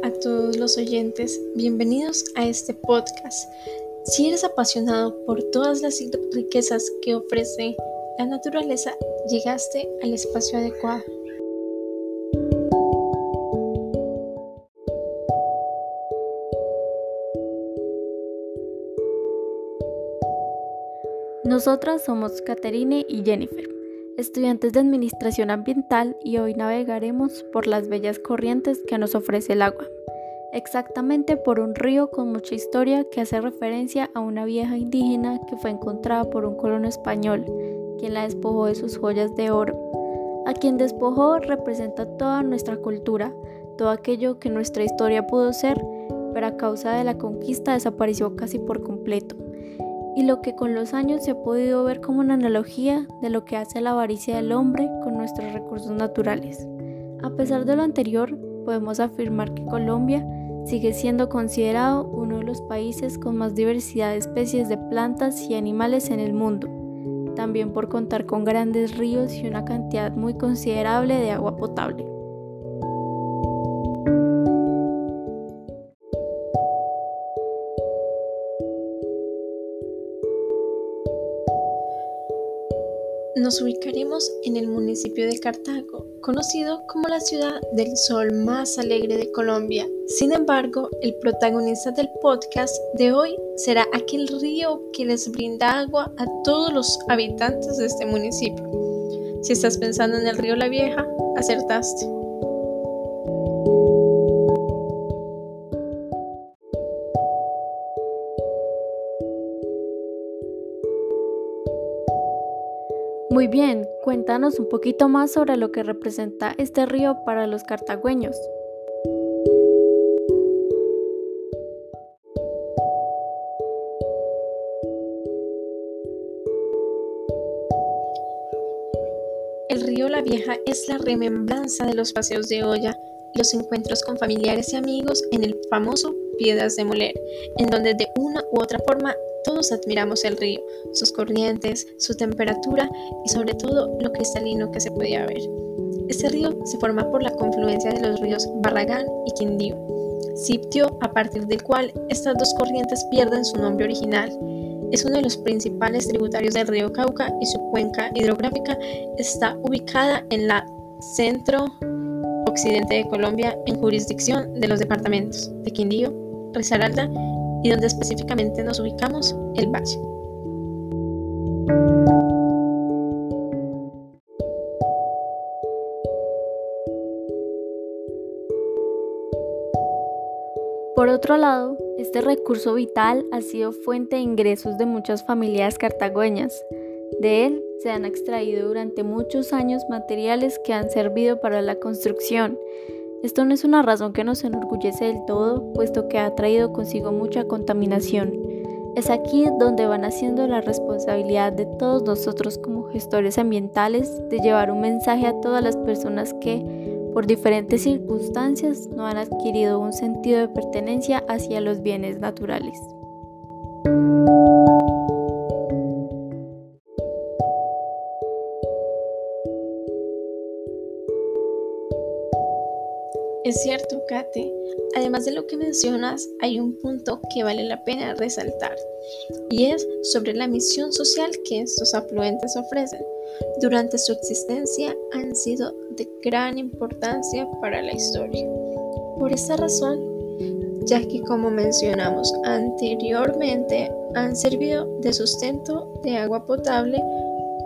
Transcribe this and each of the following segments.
A todos los oyentes, bienvenidos a este podcast. Si eres apasionado por todas las riquezas que ofrece la naturaleza, llegaste al espacio adecuado. Nosotras somos Caterine y Jennifer estudiantes de Administración Ambiental y hoy navegaremos por las bellas corrientes que nos ofrece el agua, exactamente por un río con mucha historia que hace referencia a una vieja indígena que fue encontrada por un colono español, quien la despojó de sus joyas de oro. A quien despojó representa toda nuestra cultura, todo aquello que nuestra historia pudo ser, pero a causa de la conquista desapareció casi por completo y lo que con los años se ha podido ver como una analogía de lo que hace la avaricia del hombre con nuestros recursos naturales. A pesar de lo anterior, podemos afirmar que Colombia sigue siendo considerado uno de los países con más diversidad de especies de plantas y animales en el mundo, también por contar con grandes ríos y una cantidad muy considerable de agua potable. Nos ubicaremos en el municipio de Cartago, conocido como la ciudad del sol más alegre de Colombia. Sin embargo, el protagonista del podcast de hoy será aquel río que les brinda agua a todos los habitantes de este municipio. Si estás pensando en el río La Vieja, acertaste. Muy bien, cuéntanos un poquito más sobre lo que representa este río para los cartagüeños. El río La Vieja es la remembranza de los paseos de olla, los encuentros con familiares y amigos en el famoso Piedras de Moler, en donde de una u otra forma todos admiramos el río, sus corrientes, su temperatura y sobre todo lo cristalino que se podía ver. Este río se forma por la confluencia de los ríos Barragán y Quindío, sitio a partir del cual estas dos corrientes pierden su nombre original. Es uno de los principales tributarios del río Cauca y su cuenca hidrográfica está ubicada en la centro occidente de Colombia en jurisdicción de los departamentos de Quindío, Risaralda y donde específicamente nos ubicamos, el valle. Por otro lado, este recurso vital ha sido fuente de ingresos de muchas familias cartagüeñas. De él se han extraído durante muchos años materiales que han servido para la construcción esto no es una razón que nos enorgullece del todo, puesto que ha traído consigo mucha contaminación. Es aquí donde van haciendo la responsabilidad de todos nosotros como gestores ambientales de llevar un mensaje a todas las personas que, por diferentes circunstancias, no han adquirido un sentido de pertenencia hacia los bienes naturales. Es cierto, Kate. Además de lo que mencionas, hay un punto que vale la pena resaltar, y es sobre la misión social que estos afluentes ofrecen. Durante su existencia han sido de gran importancia para la historia. Por esta razón, ya que como mencionamos anteriormente, han servido de sustento de agua potable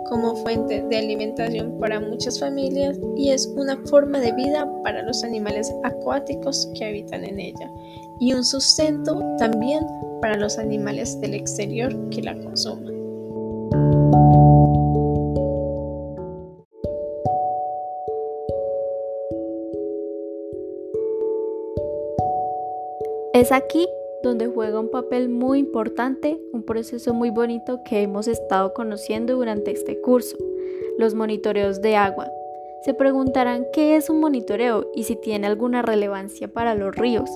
como fuente de alimentación para muchas familias y es una forma de vida para los animales acuáticos que habitan en ella y un sustento también para los animales del exterior que la consuman. Es aquí donde juega un papel muy importante, un proceso muy bonito que hemos estado conociendo durante este curso, los monitoreos de agua. Se preguntarán qué es un monitoreo y si tiene alguna relevancia para los ríos.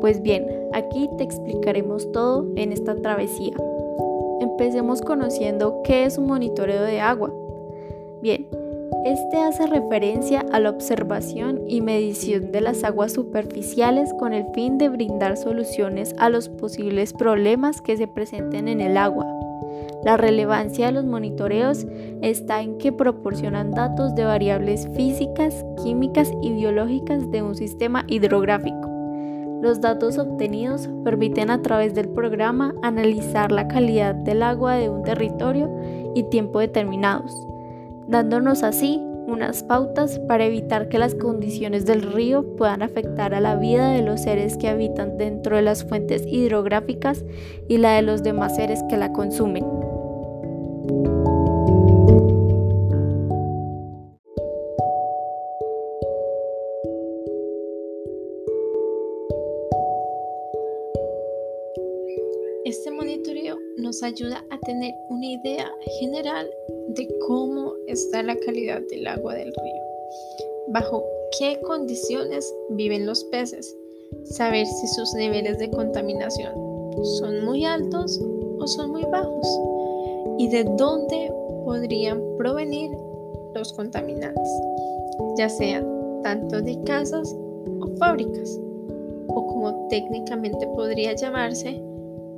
Pues bien, aquí te explicaremos todo en esta travesía. Empecemos conociendo qué es un monitoreo de agua. Bien, Este hace referencia a la observación y medición de las aguas superficiales con el fin de brindar soluciones a los posibles problemas que se presenten en el agua. La relevancia de los monitoreos está en que proporcionan datos de variables físicas, químicas y biológicas de un sistema hidrográfico. Los datos obtenidos permiten a través del programa analizar la calidad del agua de un territorio y tiempo determinados, dándonos así unas pautas para evitar que las condiciones del río puedan afectar a la vida de los seres que habitan dentro de las fuentes hidrográficas y la de los demás seres que la consumen. Este monitoreo nos ayuda a tener una idea general de cómo está la calidad del agua del río, bajo qué condiciones viven los peces, saber si sus niveles de contaminación son muy altos o son muy bajos. Y de dónde podrían provenir los contaminantes, ya sean tanto de casas o fábricas, o como técnicamente podría llamarse,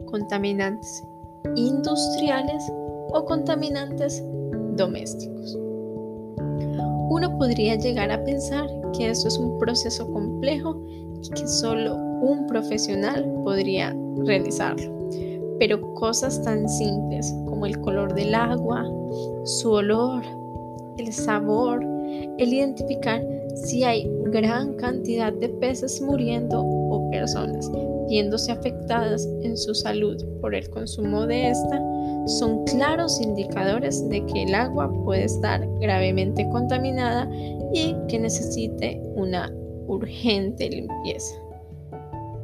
contaminantes industriales o contaminantes domésticos. Uno podría llegar a pensar que esto es un proceso complejo y que solo un profesional podría realizarlo. Pero cosas tan simples como el color del agua, su olor, el sabor, el identificar si hay gran cantidad de peces muriendo o personas viéndose afectadas en su salud por el consumo de esta, son claros indicadores de que el agua puede estar gravemente contaminada y que necesite una urgente limpieza.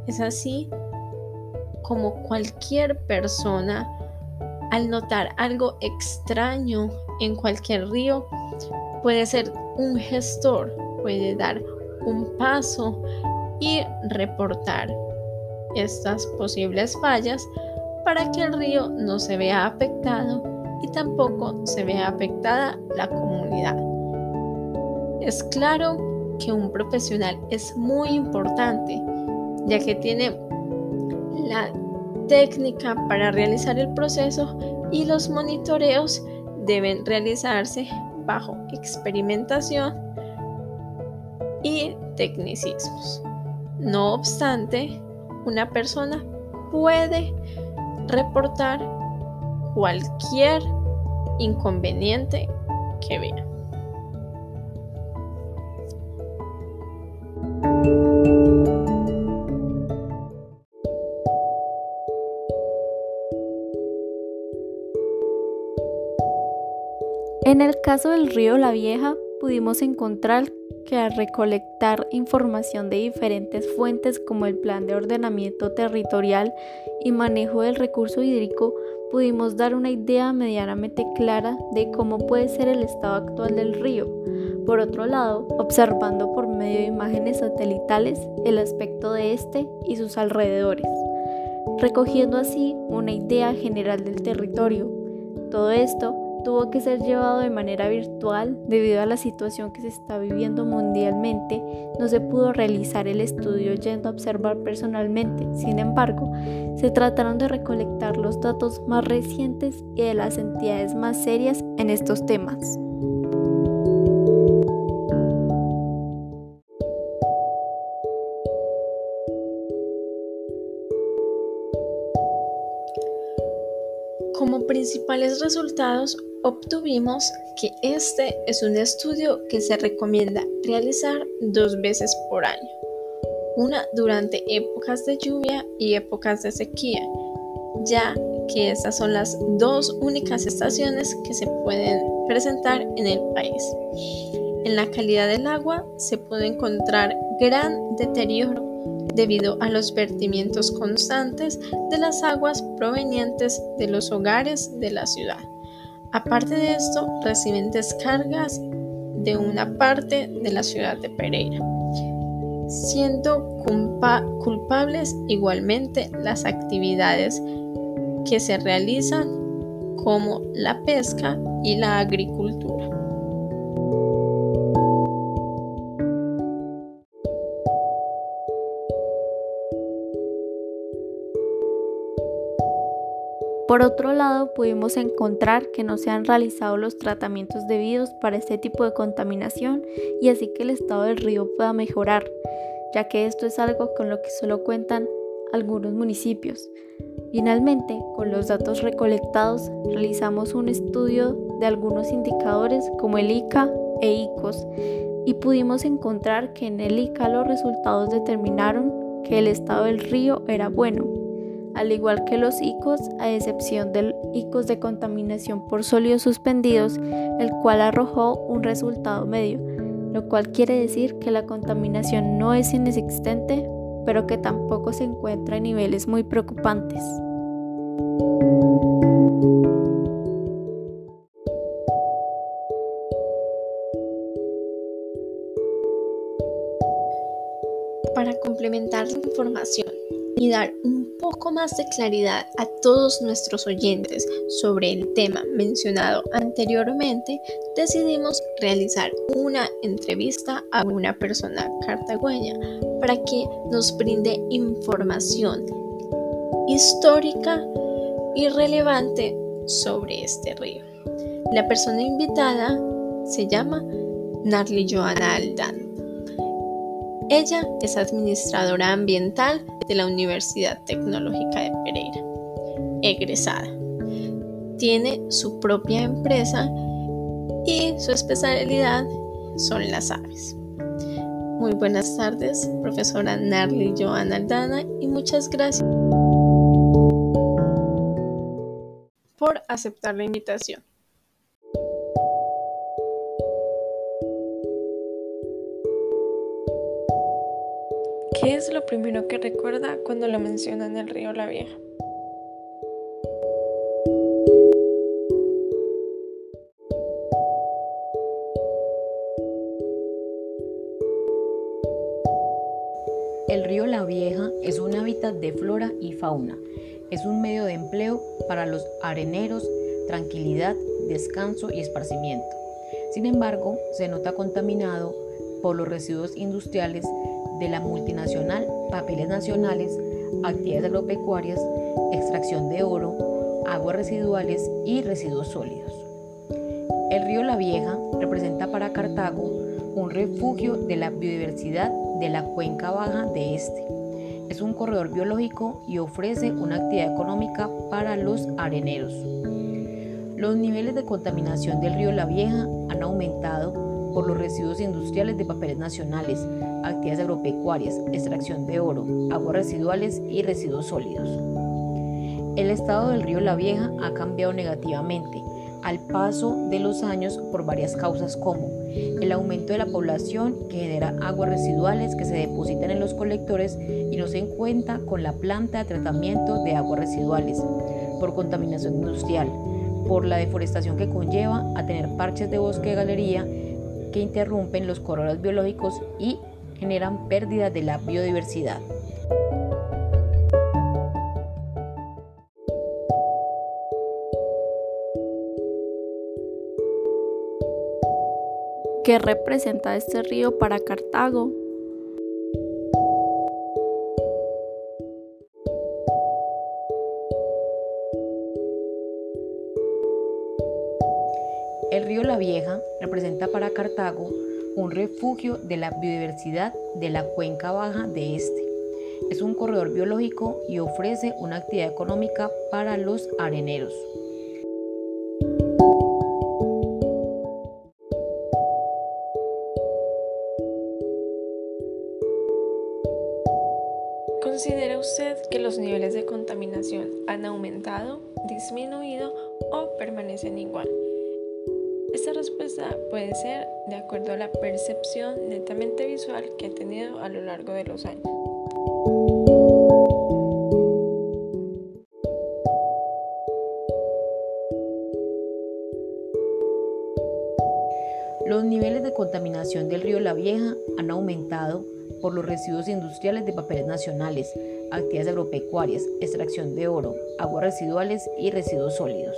Es así como cualquier persona, al notar algo extraño en cualquier río, puede ser un gestor, puede dar un paso y reportar estas posibles fallas para que el río no se vea afectado y tampoco se vea afectada la comunidad. Es claro que un profesional es muy importante, ya que tiene la técnica para realizar el proceso y los monitoreos deben realizarse bajo experimentación y tecnicismos. No obstante, una persona puede reportar cualquier inconveniente que vea. En el caso del río La Vieja, pudimos encontrar que al recolectar información de diferentes fuentes como el Plan de Ordenamiento Territorial y Manejo del Recurso Hídrico, pudimos dar una idea medianamente clara de cómo puede ser el estado actual del río. Por otro lado, observando por medio de imágenes satelitales el aspecto de este y sus alrededores, recogiendo así una idea general del territorio. Todo esto tuvo que ser llevado de manera virtual debido a la situación que se está viviendo mundialmente. No se pudo realizar el estudio yendo a observar personalmente. Sin embargo, se trataron de recolectar los datos más recientes y de las entidades más serias en estos temas. Como principales resultados obtuvimos que este es un estudio que se recomienda realizar dos veces por año, una durante épocas de lluvia y épocas de sequía, ya que estas son las dos únicas estaciones que se pueden presentar en el país. En la calidad del agua se puede encontrar gran deterioro debido a los vertimientos constantes de las aguas provenientes de los hogares de la ciudad. Aparte de esto, reciben descargas de una parte de la ciudad de Pereira, siendo culpables igualmente las actividades que se realizan como la pesca y la agricultura. Por otro lado, pudimos encontrar que no se han realizado los tratamientos debidos para este tipo de contaminación y así que el estado del río pueda mejorar, ya que esto es algo con lo que solo cuentan algunos municipios. Finalmente, con los datos recolectados, realizamos un estudio de algunos indicadores como el ICA e ICOS y pudimos encontrar que en el ICA los resultados determinaron que el estado del río era bueno, al igual que los ICOS, a excepción del ICOS de contaminación por sólidos suspendidos, el cual arrojó un resultado medio, lo cual quiere decir que la contaminación no es inexistente, pero que tampoco se encuentra en niveles muy preocupantes. Para complementar la información y dar un poco más de claridad a todos nuestros oyentes sobre el tema mencionado anteriormente, decidimos realizar una entrevista a una persona cartagüeña para que nos brinde información histórica y relevante sobre este río. La persona invitada se llama Narly Joana Aldán. Ella es administradora ambiental de la Universidad Tecnológica de Pereira, egresada. Tiene su propia empresa y su especialidad son las aves. Muy buenas tardes, profesora Narly Joana Aldana, y muchas gracias por aceptar la invitación. ¿Qué es lo primero que recuerda cuando lo mencionan el río La Vieja? El río La Vieja es un hábitat de flora y fauna. Es un medio de empleo para los areneros, tranquilidad, descanso y esparcimiento. Sin embargo, se nota contaminado por los residuos industriales de la multinacional Papeles Nacionales, actividades agropecuarias, extracción de oro, aguas residuales y residuos sólidos. El río La Vieja representa para Cartago un refugio de la biodiversidad de la cuenca baja de este. Es un corredor biológico y ofrece una actividad económica para los areneros. Los niveles de contaminación del río La Vieja han aumentado por los residuos industriales de papeles nacionales, actividades agropecuarias, extracción de oro, aguas residuales y residuos sólidos. El estado del río La Vieja ha cambiado negativamente al paso de los años por varias causas como el aumento de la población que genera aguas residuales que se depositan en los colectores y no se encuentra con la planta de tratamiento de aguas residuales, por contaminación industrial, por la deforestación que conlleva a tener parches de bosque de galería que interrumpen los corredores biológicos y generan pérdida de la biodiversidad. ¿Qué representa este río para Cartago? El río La Vieja representa para Cartago un refugio de la biodiversidad de la cuenca baja de este. Es un corredor biológico y ofrece una actividad económica para los areneros. ¿Considera usted que los niveles de contaminación han aumentado, disminuido o permanecen igual? Esta respuesta puede ser de acuerdo a la percepción netamente visual que he tenido a lo largo de los años. Los niveles de contaminación del río La Vieja han aumentado por los residuos industriales de papeles nacionales, actividades agropecuarias, extracción de oro, aguas residuales y residuos sólidos.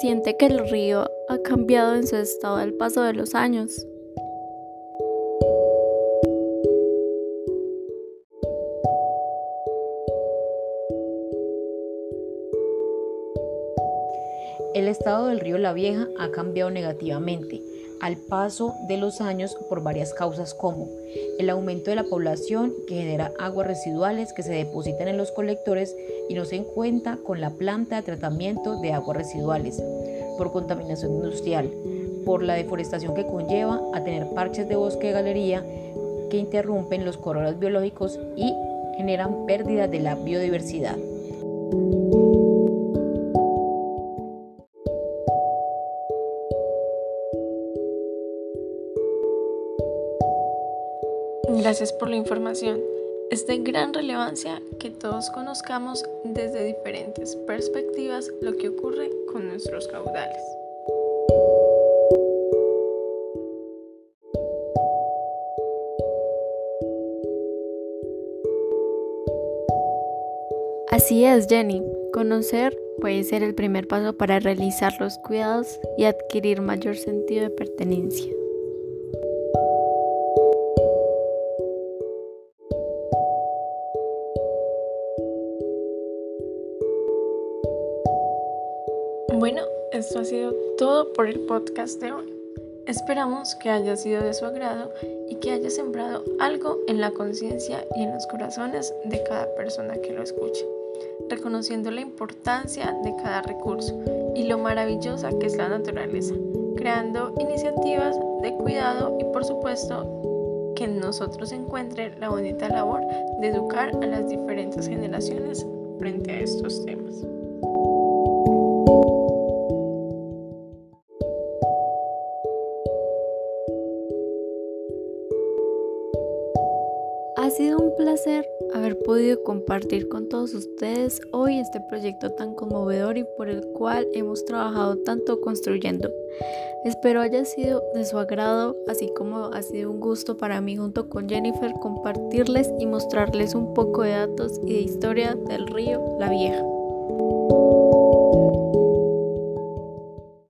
siente que el río ha cambiado en su estado al paso de los años. El estado del río La Vieja ha cambiado negativamente al paso de los años por varias causas como el aumento de la población que genera aguas residuales que se depositan en los colectores y no se cuenta con la planta de tratamiento de aguas residuales, por contaminación industrial, por la deforestación que conlleva a tener parches de bosque de galería que interrumpen los corredores biológicos y generan pérdida de la biodiversidad. Por la información. Es de gran relevancia que todos conozcamos desde diferentes perspectivas lo que ocurre con nuestros caudales. Así es, Jenny. Conocer puede ser el primer paso para realizar los cuidados y adquirir mayor sentido de pertenencia. Bueno, esto ha sido todo por el podcast de hoy. Esperamos que haya sido de su agrado y que haya sembrado algo en la conciencia y en los corazones de cada persona que lo escuche, reconociendo la importancia de cada recurso y lo maravillosa que es la naturaleza, creando iniciativas de cuidado y por supuesto que en nosotros encuentre la bonita labor de educar a las diferentes generaciones frente a estos temas. Compartir con todos ustedes hoy este proyecto tan conmovedor y por el cual hemos trabajado tanto construyendo. Espero haya sido de su agrado, así como ha sido un gusto para mí junto con Jennifer compartirles y mostrarles un poco de datos y de historia del río La Vieja.